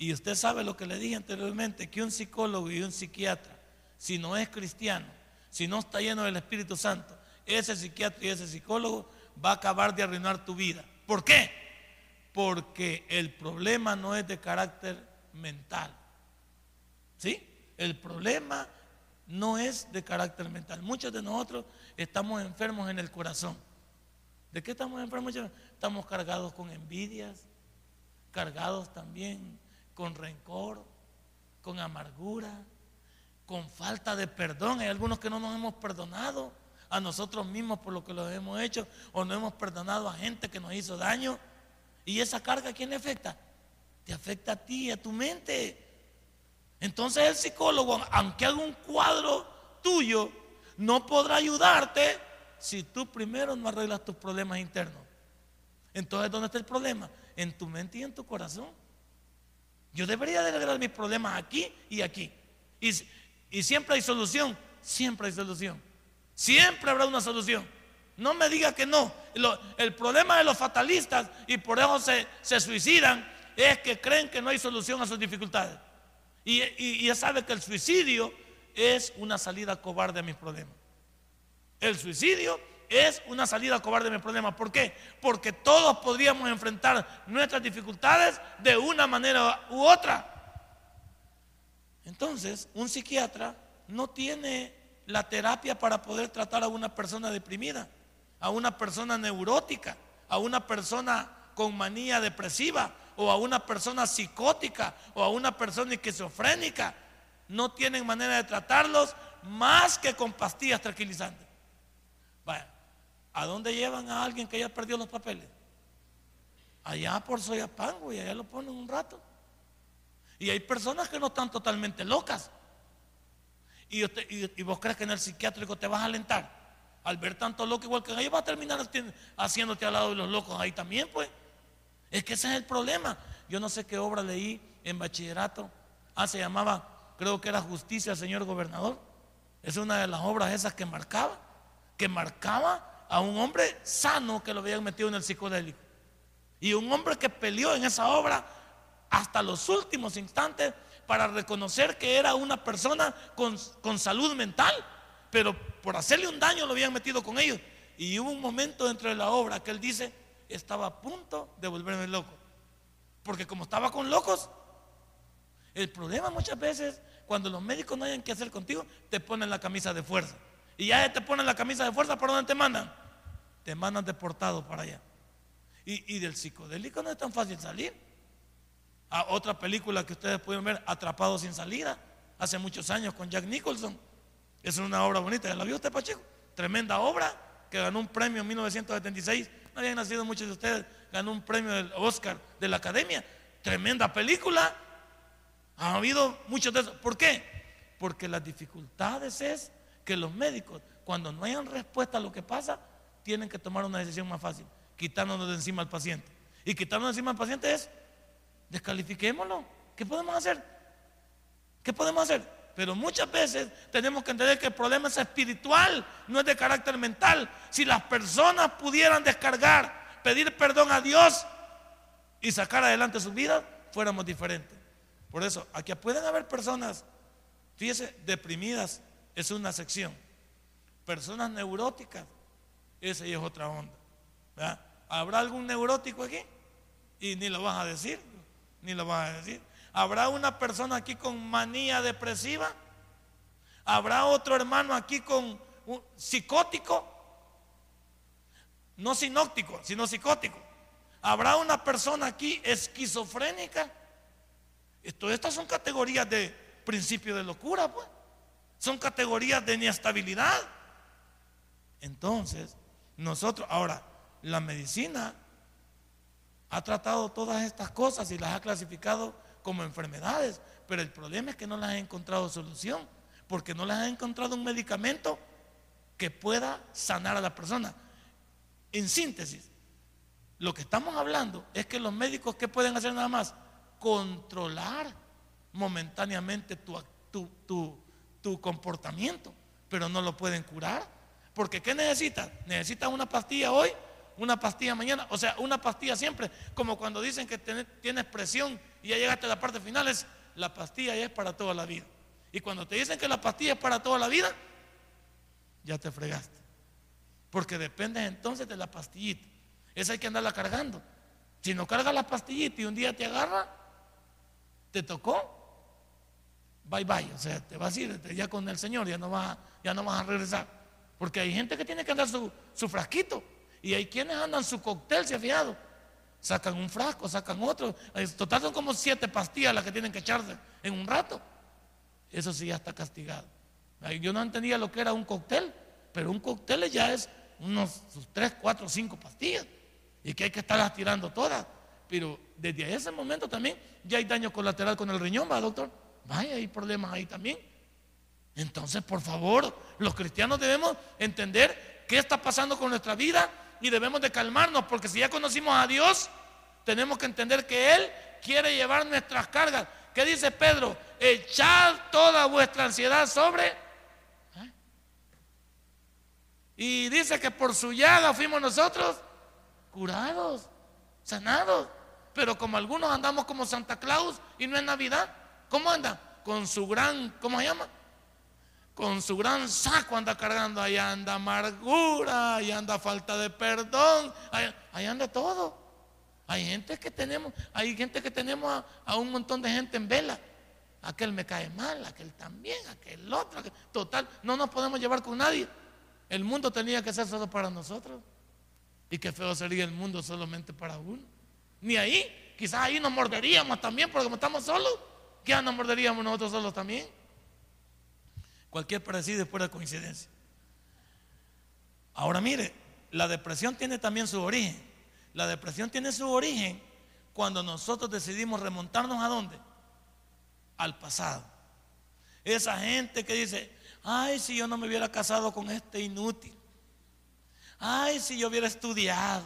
[SPEAKER 2] Y usted sabe lo que le dije anteriormente, que un psicólogo y un psiquiatra, si no es cristiano, si no está lleno del Espíritu Santo, ese psiquiatra y ese psicólogo va a acabar de arruinar tu vida. ¿Por qué? Porque el problema no es de carácter mental. ¿Sí? El problema no es de carácter mental. Muchos de nosotros estamos enfermos en el corazón. ¿De qué estamos enfermos? Estamos cargados con envidias, cargados también con rencor, con amargura, con falta de perdón. Hay algunos que no nos hemos perdonado a nosotros mismos por lo que lo hemos hecho o no hemos perdonado a gente que nos hizo daño. ¿Y esa carga quién le afecta? Te afecta a ti, y a tu mente. Entonces el psicólogo, aunque haga un cuadro tuyo, no podrá ayudarte si tú primero no arreglas tus problemas internos. Entonces, ¿dónde está el problema? En tu mente y en tu corazón. Yo debería de arreglar mis problemas aquí y aquí. Y, y siempre hay solución, siempre hay solución. Siempre habrá una solución. No me diga que no. el problema de los fatalistas, y por eso se, se suicidan, es que creen que no hay solución a sus dificultades. Y, ya sabe que el suicidio es una salida cobarde a mis problemas. El suicidio es una salida cobarde a mis problemas. ¿Por qué? Porque todos podríamos enfrentar nuestras dificultades de una manera u otra. Entonces, un psiquiatra no tiene la terapia para poder tratar a una persona deprimida, a una persona neurótica, a una persona con manía depresiva, o a una persona psicótica o a una persona esquizofrénica. No tienen manera de tratarlos más que con pastillas tranquilizantes. ¿A dónde llevan a alguien que ya perdió los papeles? Allá por Soyapango y allá lo ponen un rato. Y hay personas que no están totalmente locas. Y, vos crees que en el psiquiátrico te vas a alentar. Al ver tanto loco, igual que ahí va a terminar haciéndote al lado de los locos ahí también, pues. Es que ese es el problema. Yo no sé qué obra leí en bachillerato. Ah, se llamaba, creo que era Justicia, señor gobernador. Es una de las obras esas que marcaba, que marcaba a un hombre sano que lo habían metido en el psicodélico. Y un hombre que peleó en esa obra hasta los últimos instantes para reconocer que era una persona con, con salud mental, pero por hacerle un daño lo habían metido con ellos. Y hubo un momento dentro de la obra que él dice, estaba a punto de volverme loco. Porque como estaba con locos, el problema muchas veces, cuando los médicos no hayan que hacer contigo, te ponen la camisa de fuerza. Y ya te ponen la camisa de fuerza, ¿para dónde te mandan? Te mandan deportado para allá. Y, del psicodélico no es tan fácil salir. A otra película que ustedes pueden ver, Atrapado sin salida, hace muchos años con Jack Nicholson. Es una obra bonita. ¿Ya la vio usted, Pacheco? Tremenda obra que ganó un premio en 1976 no habían nacido muchos de ustedes, ganó un premio del Oscar de la Academia. Tremenda película. Ha habido muchos de esos. ¿Por qué? Porque las dificultades es que los médicos, cuando no hayan respuesta a lo que pasa, tienen que tomar una decisión más fácil, quitándonos de encima al paciente. Y quitándonos de encima al paciente es, descalifiquémoslo. ¿Qué podemos hacer? ¿Qué podemos hacer? Pero muchas veces tenemos que entender que el problema es espiritual, no es de carácter mental. Si las personas pudieran descargar, pedir perdón a Dios y sacar adelante su vida, fuéramos diferentes. Por eso, aquí pueden haber personas, fíjese, deprimidas, es una sección. Personas neuróticas, esa es otra onda. ¿Habrá algún neurótico aquí? Y ni lo vas a decir. ni lo vas a decir. ¿Habrá una persona aquí con manía depresiva? ¿Habrá otro hermano aquí con un psicótico? No sinóptico, sino psicótico. ¿Habrá una persona aquí esquizofrénica? Todas estas son categorías de principio de locura, pues. Son categorías de inestabilidad. Entonces, nosotros, ahora, la medicina ha tratado todas estas cosas y las ha clasificado como enfermedades, pero el problema es que no las ha encontrado solución, porque no las ha encontrado un medicamento que pueda sanar a la persona. En síntesis, lo que estamos hablando es que los médicos que pueden hacer nada más controlar momentáneamente tu, tu, tu comportamiento, pero no lo pueden curar. Porque ¿qué necesitas? Necesitas una pastilla hoy, una pastilla mañana, o sea, una pastilla siempre, como cuando dicen que tienes presión y ya llegaste a la parte final, es la pastilla ya es para toda la vida. Y cuando te dicen que la pastilla es para toda la vida, ya te fregaste. Porque depende entonces de la pastillita. Esa hay que andarla cargando. Si no cargas la pastillita y un día te agarra, te tocó, bye bye. O sea, te vas a ir ya con el Señor, ya no vas, ya no vas a regresar. Porque hay gente que tiene que andar su, frasquito. Y hay quienes andan su cóctel, se ha fijado. Sacan un frasco, sacan otro. Total son como siete pastillas las que tienen que echarse en un rato. Eso sí ya está castigado. Yo no entendía lo que era un cóctel, pero un cóctel ya es unos tres, cuatro, cinco pastillas. Y que hay que estarlas tirando todas. Pero desde ese momento también ya hay daño colateral con el riñón, ¿va, doctor? Vaya, hay problemas ahí también. Entonces, por favor, los cristianos debemos entender qué está pasando con nuestra vida y debemos de calmarnos, porque si ya conocimos a Dios, tenemos que entender que Él quiere llevar nuestras cargas. ¿Qué dice Pedro? Echad toda vuestra ansiedad sobre. ¿eh? Y dice que por su llaga fuimos nosotros curados, sanados. Pero como algunos andamos como Santa Claus y no es Navidad, ¿cómo anda? Con su gran, ¿cómo se llama? Con su gran saco anda cargando, ahí anda amargura, ahí anda falta de perdón, ahí, anda todo. Hay gente que tenemos, hay gente que tenemos a, un montón de gente en vela. Aquel me cae mal, aquel también, aquel otro. total, no nos podemos llevar con nadie. El mundo tenía que ser solo para nosotros. Y qué feo sería el mundo solamente para uno. Ni ahí, quizás ahí nos morderíamos también, porque como estamos solos, ya nos morderíamos nosotros solos también. Cualquier parecido es pura coincidencia. Ahora mire, la depresión tiene también su origen. La depresión tiene su origen cuando nosotros decidimos remontarnos a dónde? Al pasado. Esa gente que dice, ay, si yo no me hubiera casado con este inútil. Ay, si yo hubiera estudiado.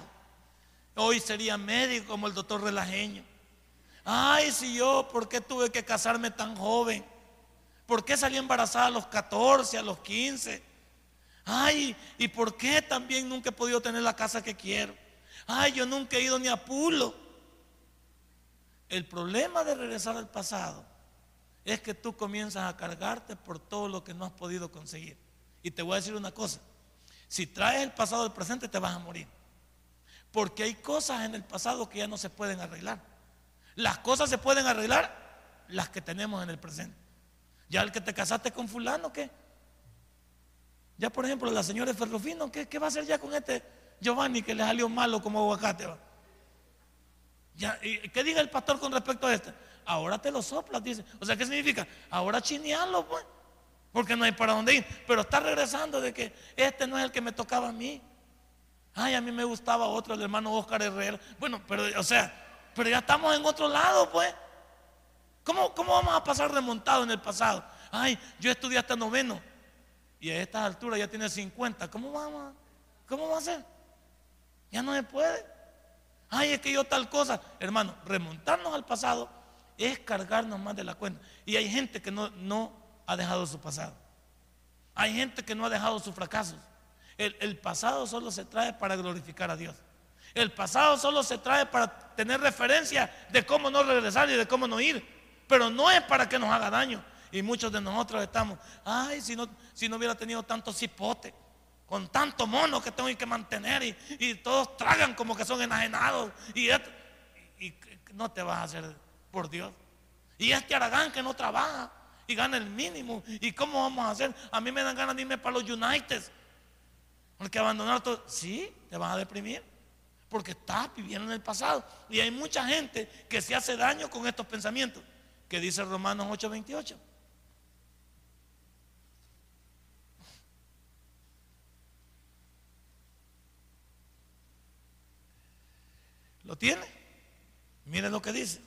[SPEAKER 2] Hoy sería médico como el doctor Relajeño. Ay, si yo, ¿por qué tuve que casarme tan joven? ¿Por qué salí embarazada a los 14, a los 15? Ay, ¿y por qué también nunca he podido tener la casa que quiero? Ay, yo nunca he ido ni a Pulo. El problema de regresar al pasado es que tú comienzas a cargarte por todo lo que no has podido conseguir. Y te voy a decir una cosa, si traes el pasado al presente te vas a morir. Porque hay cosas en el pasado que ya no se pueden arreglar. Las cosas se pueden arreglar las que tenemos en el presente. Ya el que te casaste con fulano, ¿qué? Ya por ejemplo la señora Ferrofino, ¿qué, ¿qué, va a hacer ya con este Giovanni que le salió malo como aguacate? Ya, ¿Qué diga el pastor con respecto a este? Ahora te lo soplas, dice. O sea, ¿qué significa? Ahora chinearlo, pues. Porque no hay para dónde ir. Pero está regresando de que este no es el que me tocaba a mí. Ay, a mí me gustaba otro, el hermano Oscar Herrera. Bueno, pero, o sea, pero ya estamos en otro lado, pues. ¿Cómo, vamos a pasar remontado en el pasado? Ay, yo estudié hasta noveno y a estas alturas ya tiene 50. ¿Cómo vamos? ¿Cómo vamos a hacer? Ya no se puede. Ay, es que yo tal cosa. Hermano, remontarnos al pasado es cargarnos más de la cuenta. Y hay gente que no, no ha dejado su pasado. Hay gente que no ha dejado sus fracasos. El, pasado solo se trae para glorificar a Dios. El pasado solo se trae para tener referencia de cómo no regresar y de cómo no ir pero no es para que nos haga daño. Y muchos de nosotros estamos, ay, si no, si no hubiera tenido tanto cipote, con tanto mono que tengo que mantener y, todos tragan como que son enajenados y, y, no te vas a hacer por Dios. Y este Aragán que no trabaja y gana el mínimo. ¿Y cómo vamos a hacer? A mí me dan ganas de irme para los United. Porque abandonar todo, sí, te vas a deprimir. Porque estás viviendo en el pasado. Y hay mucha gente que se hace daño con estos pensamientos. Que dice Romanos 8:28. ¿Lo tiene? Miren lo que dice.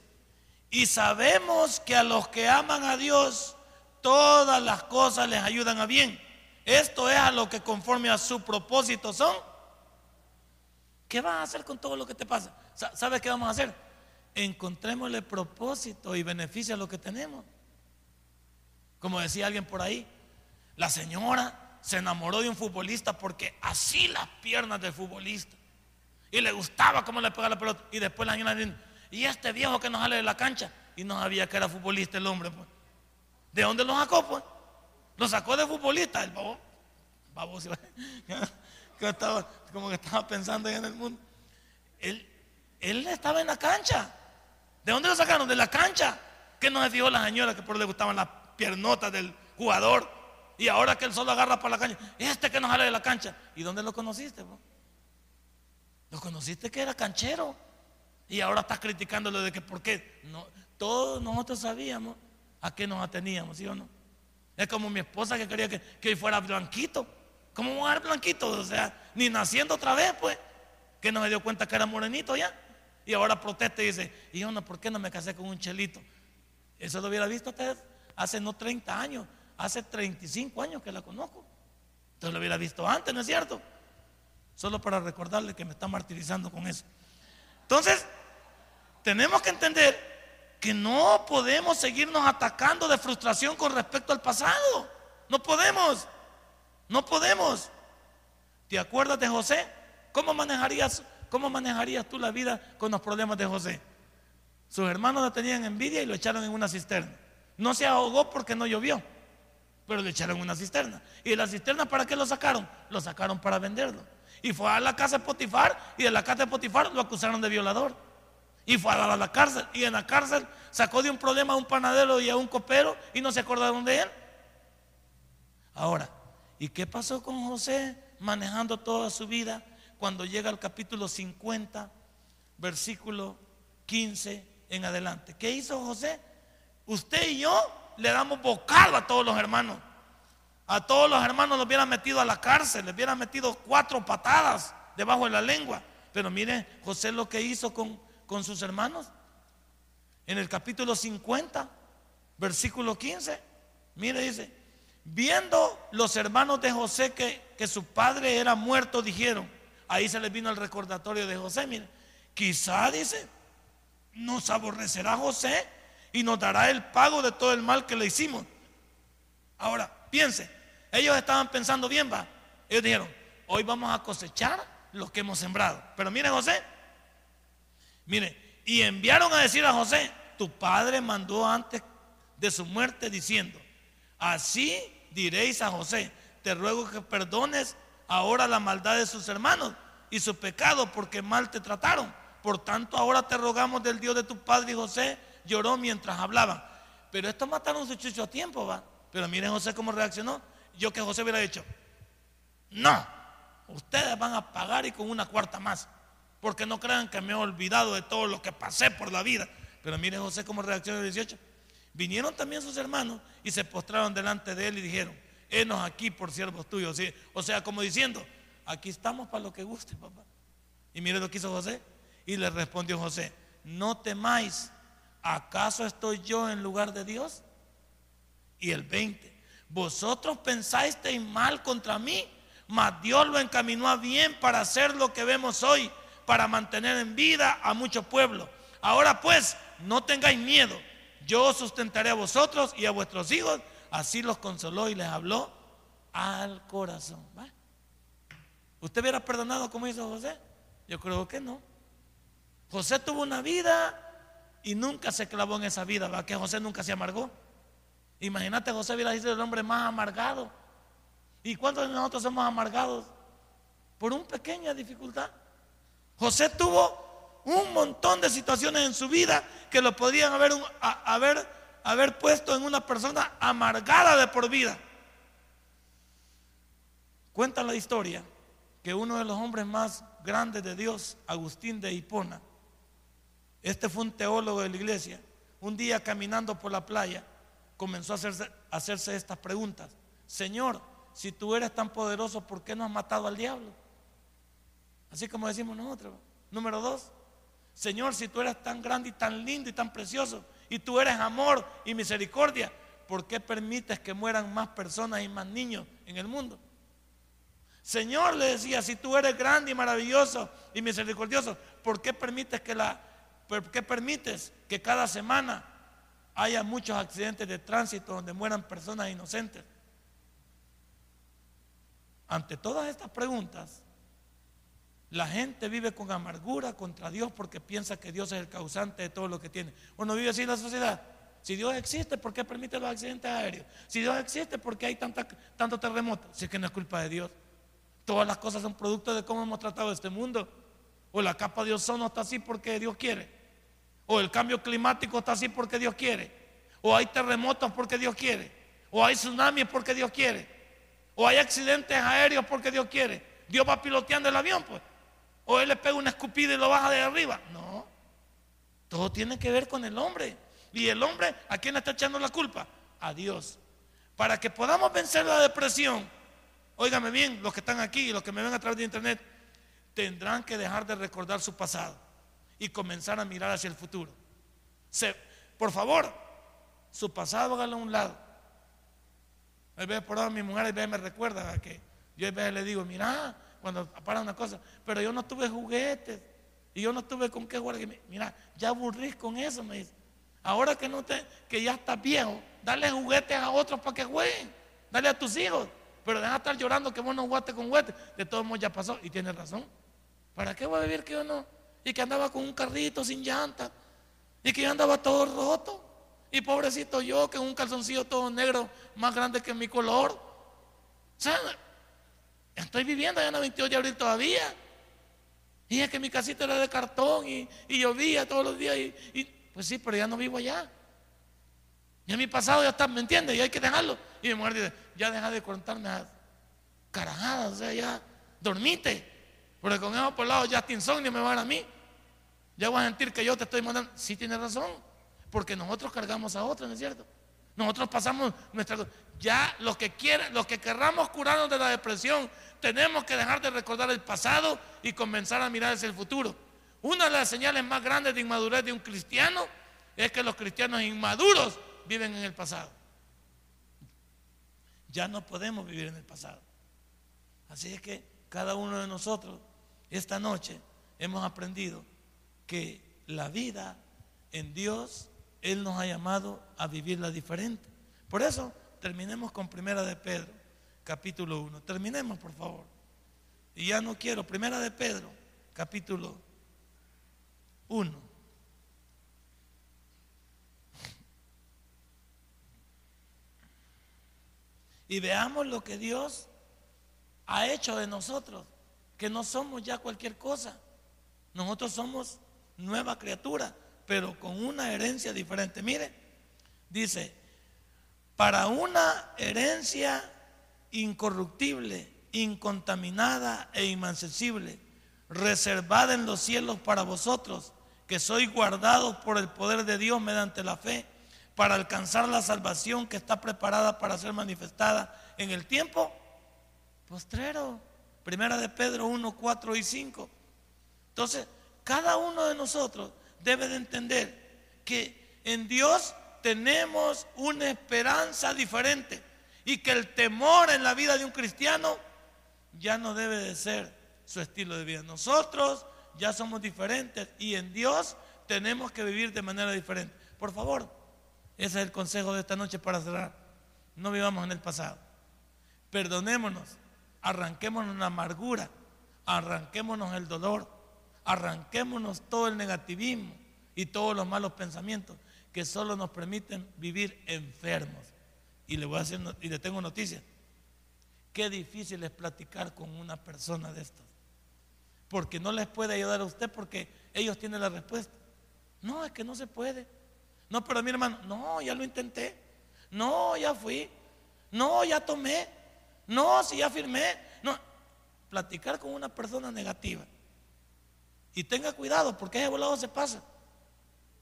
[SPEAKER 2] Y sabemos que a los que aman a Dios, todas las cosas les ayudan a bien. Esto es a lo que conforme a su propósito son. ¿Qué vas a hacer con todo lo que te pasa? ¿Sabes qué vamos a hacer? Encontrémosle propósito y beneficio a lo que tenemos. Como decía alguien por ahí, la señora se enamoró de un futbolista porque así las piernas del futbolista. Y le gustaba cómo le pegaba la pelota. Y después la señora dice, y este viejo que nos sale de la cancha. Y no sabía que era futbolista el hombre, pues. ¿De dónde lo sacó, pues? Lo sacó de futbolista, el babo. Babo, estaba, como que estaba pensando en el mundo. Él, él estaba en la cancha. ¿De dónde lo sacaron? De la cancha. Que no se la señora que por le gustaban las piernotas del jugador. Y ahora que él solo agarra para la cancha. Este que nos sale de la cancha. ¿Y dónde lo conociste? Pues? Lo conociste que era canchero. Y ahora estás criticándolo de que por qué. No, todos nosotros sabíamos a qué nos ateníamos, ¿sí o no? Es como mi esposa que quería que, que fuera blanquito. ¿Cómo vamos a ser blanquito? O sea, ni naciendo otra vez, pues. Que no me dio cuenta que era morenito ya. Y ahora protesta y dice, y yo no, ¿por qué no me casé con un chelito? Eso lo hubiera visto usted hace no 30 años, hace 35 años que la conozco. Entonces lo hubiera visto antes, ¿no es cierto? Solo para recordarle que me está martirizando con eso. Entonces, tenemos que entender que no podemos seguirnos atacando de frustración con respecto al pasado. No podemos. No podemos. ¿Te acuerdas de José? ¿Cómo manejarías, cómo manejarías tú la vida con los problemas de José? Sus hermanos le tenían envidia y lo echaron en una cisterna. No se ahogó porque no llovió, pero le echaron en una cisterna. ¿Y de la cisterna para qué lo sacaron? Lo sacaron para venderlo. Y fue a la casa de Potifar y de la casa de Potifar lo acusaron de violador. Y fue a la cárcel. Y en la cárcel sacó de un problema a un panadero y a un copero y no se acordaron de él. Ahora, ¿y qué pasó con José manejando toda su vida cuando llega al capítulo 50, versículo 15 en adelante? ¿Qué hizo José? Usted y yo le damos bocado a todos los hermanos. A todos los hermanos los hubieran metido a la cárcel, les hubieran metido cuatro patadas debajo de la lengua. Pero mire José lo que hizo con, con sus hermanos. En el capítulo 50, versículo 15, mire, dice, viendo los hermanos de José que, que su padre era muerto, dijeron, ahí se les vino el recordatorio de José, mire, quizá, dice, nos aborrecerá José y nos dará el pago de todo el mal que le hicimos. Ahora, piense, ellos estaban pensando bien, va. Ellos dijeron, hoy vamos a cosechar lo que hemos sembrado. Pero mire José, mire, y enviaron a decir a José, tu padre mandó antes de su muerte diciendo, así diréis a José, te ruego que perdones ahora la maldad de sus hermanos y su pecado porque mal te trataron. Por tanto, ahora te rogamos del Dios de tu padre y José lloró mientras hablaban. Pero estos mataron su chucho a tiempo, va. Pero miren José cómo reaccionó yo que José hubiera dicho, no, ustedes van a pagar y con una cuarta más, porque no crean que me he olvidado de todo lo que pasé por la vida. Pero miren José cómo reaccionó el 18. Vinieron también sus hermanos y se postraron delante de él y dijeron, enos aquí por siervos tuyos. O sea, como diciendo, aquí estamos para lo que guste, papá. Y miren lo que hizo José. Y le respondió José, no temáis, ¿acaso estoy yo en lugar de Dios? Y el 20, vosotros pensasteis mal contra mí, mas Dios lo encaminó a bien para hacer lo que vemos hoy, para mantener en vida a muchos pueblos. Ahora pues, no tengáis miedo, yo os sustentaré a vosotros y a vuestros hijos. Así los consoló y les habló al corazón. ¿Usted hubiera perdonado como hizo José? Yo creo que no. José tuvo una vida y nunca se clavó en esa vida, ¿va? Que José nunca se amargó. Imagínate, José hubiera sido el hombre más amargado. ¿Y cuántos de nosotros somos amargados? Por una pequeña dificultad. José tuvo un montón de situaciones en su vida que lo podrían haber, haber, haber puesto en una persona amargada de por vida. Cuenta la historia que uno de los hombres más grandes de Dios, Agustín de Hipona, este fue un teólogo de la iglesia, un día caminando por la playa, comenzó a hacerse, a hacerse estas preguntas. Señor, si tú eres tan poderoso, ¿por qué no has matado al diablo? Así como decimos nosotros. Número dos, Señor, si tú eres tan grande y tan lindo y tan precioso, y tú eres amor y misericordia, ¿por qué permites que mueran más personas y más niños en el mundo? Señor, le decía, si tú eres grande y maravilloso y misericordioso, ¿por qué permites que la por qué permites que cada semana haya muchos accidentes de tránsito donde mueran personas inocentes? Ante todas estas preguntas, la gente vive con amargura contra Dios porque piensa que Dios es el causante de todo lo que tiene. ¿O no vive así en la sociedad? Si Dios existe, ¿por qué permite los accidentes aéreos? Si Dios existe, ¿por qué hay tanta, tanto terremoto? Si es que no es culpa de Dios. Todas las cosas son producto de cómo hemos tratado este mundo. O la capa de ozono está así porque Dios quiere. O el cambio climático está así porque Dios quiere. O hay terremotos porque Dios quiere. O hay tsunamis porque Dios quiere. O hay accidentes aéreos porque Dios quiere. Dios va piloteando el avión, pues. O Él le pega una escupida y lo baja de arriba. No. Todo tiene que ver con el hombre. Y el hombre, ¿a quién le está echando la culpa? A Dios. Para que podamos vencer la depresión, Óigame bien, los que están aquí y los que me ven a través de internet, tendrán que dejar de recordar su pasado y comenzar a mirar hacia el futuro. por favor, su pasado hágalo a un lado. A veces por ahora mi mujer a me recuerda que yo a veces le digo, mira, cuando para una cosa, pero yo no tuve juguetes y yo no tuve con qué jugar. Mira, ya aburrís con eso, me dice. Ahora que no te, que ya estás viejo, dale juguetes a otros para que jueguen. Dale a tus hijos. Pero deja de estar llorando que vos no jugaste con juguete. De todos modos ya pasó y tiene razón. ¿Para qué voy a vivir que yo no? Y que andaba con un carrito sin llanta. Y que yo andaba todo roto. Y pobrecito yo, que un calzoncillo todo negro, más grande que mi color. O estoy viviendo allá en el 28 de abril todavía. Y es que mi casita era de cartón y, llovía todos los días. Y, pues sí, pero ya no vivo allá. Ya mi pasado ya está, ¿me entiendes? Y hay que dejarlo. Y mi mujer dice, ya deja de contarme a carajadas, o sea, ya dormite. Porque con eso por lado ya te insomnio me va a dar a mí. Ya voy a sentir que yo te estoy mandando. Sí tiene razón. Porque nosotros cargamos a otros, ¿no es cierto? Nosotros pasamos nuestra... Ya los que quieran, los que querramos curarnos de la depresión, tenemos que dejar de recordar el pasado y comenzar a mirar hacia el futuro. Una de las señales más grandes de inmadurez de un cristiano es que los cristianos inmaduros viven en el pasado. Ya no podemos vivir en el pasado. Así es que cada uno de nosotros esta noche hemos aprendido que la vida en Dios, Él nos ha llamado a vivirla diferente. Por eso terminemos con Primera de Pedro, capítulo 1. Terminemos, por favor. Y ya no quiero, Primera de Pedro, capítulo 1. y veamos lo que Dios ha hecho de nosotros, que no somos ya cualquier cosa. Nosotros somos nueva criatura, pero con una herencia diferente. Mire, dice, para una herencia incorruptible, incontaminada e inmancesible, reservada en los cielos para vosotros, que sois guardados por el poder de Dios mediante la fe para alcanzar la salvación que está preparada para ser manifestada en el tiempo postrero. Primera de Pedro 1, 4 y 5. Entonces, cada uno de nosotros debe de entender que en Dios tenemos una esperanza diferente y que el temor en la vida de un cristiano ya no debe de ser su estilo de vida. Nosotros ya somos diferentes y en Dios tenemos que vivir de manera diferente. Por favor, ese es el consejo de esta noche para cerrar. No vivamos en el pasado. Perdonémonos, arranquémonos la amargura, arranquémonos el dolor, arranquémonos todo el negativismo y todos los malos pensamientos que solo nos permiten vivir enfermos. Y le voy a hacer y le tengo noticias. Qué difícil es platicar con una persona de estas. porque no les puede ayudar a usted porque ellos tienen la respuesta. No, es que no se puede. No, pero mi hermano, no, ya lo intenté. No, ya fui. No, ya tomé. No, si ya firmé. No, platicar con una persona negativa. Y tenga cuidado porque ese volado se pasa.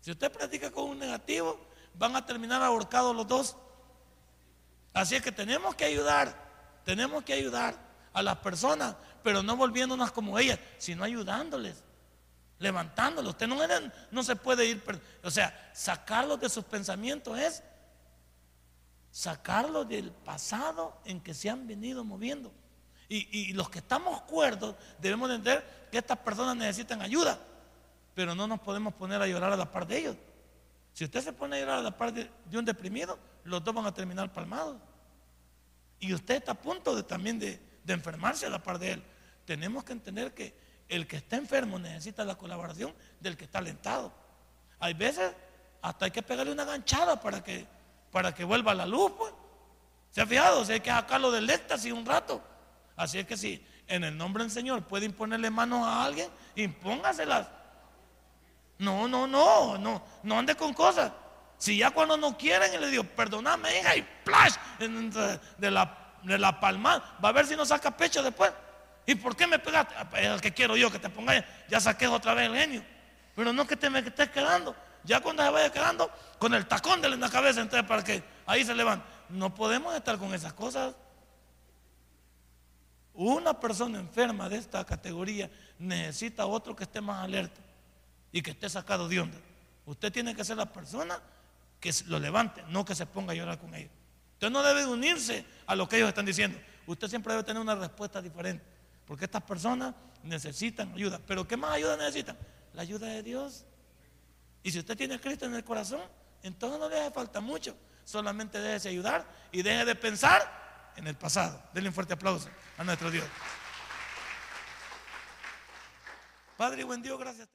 [SPEAKER 2] Si usted platica con un negativo, van a terminar ahorcados los dos. Así es que tenemos que ayudar, tenemos que ayudar a las personas, pero no volviéndonos como ellas, sino ayudándoles, levantándolos. Usted no, no se puede ir, o sea, sacarlos de sus pensamientos es sacarlos del pasado en que se han venido moviendo. Y, los que estamos cuerdos debemos entender que estas personas necesitan ayuda, pero no nos podemos poner a llorar a la par de ellos. Si usted se pone a llorar a la par de, un deprimido, los dos van a terminar palmados. Y usted está a punto de, también de, enfermarse a la par de él. Tenemos que entender que el que está enfermo necesita la colaboración del que está alentado. Hay veces hasta hay que pegarle una ganchada para que, para que vuelva la luz. Pues. ¿Se ha fijado? Si hay que sacarlo del éxtasis un rato. Así es que si en el nombre del Señor puede imponerle manos a alguien, impóngaselas. No, no, no, no, no ande con cosas. Si ya cuando no quieren, le digo, perdóname, hija, y plash, de la, de la palma, va a ver si no saca pecho después. ¿Y por qué me pegaste? Ah, pues, es el que quiero yo, que te pongas, ya saqué otra vez el genio. Pero no que te me estés quedando. Ya cuando se vaya quedando, con el tacón de la cabeza, entonces para que ahí se levante. No podemos estar con esas cosas. Una persona enferma de esta categoría necesita otro que esté más alerta y que esté sacado de onda. Usted tiene que ser la persona que lo levante, no que se ponga a llorar con ellos. Usted no debe unirse a lo que ellos están diciendo. Usted siempre debe tener una respuesta diferente. Porque estas personas necesitan ayuda. ¿Pero qué más ayuda necesitan? La ayuda de Dios. Y si usted tiene a Cristo en el corazón, entonces no le hace falta mucho. Solamente déjese ayudar y deje de pensar en el pasado. Denle un fuerte aplauso a nuestro Dios. Padre, buen Dios, gracias.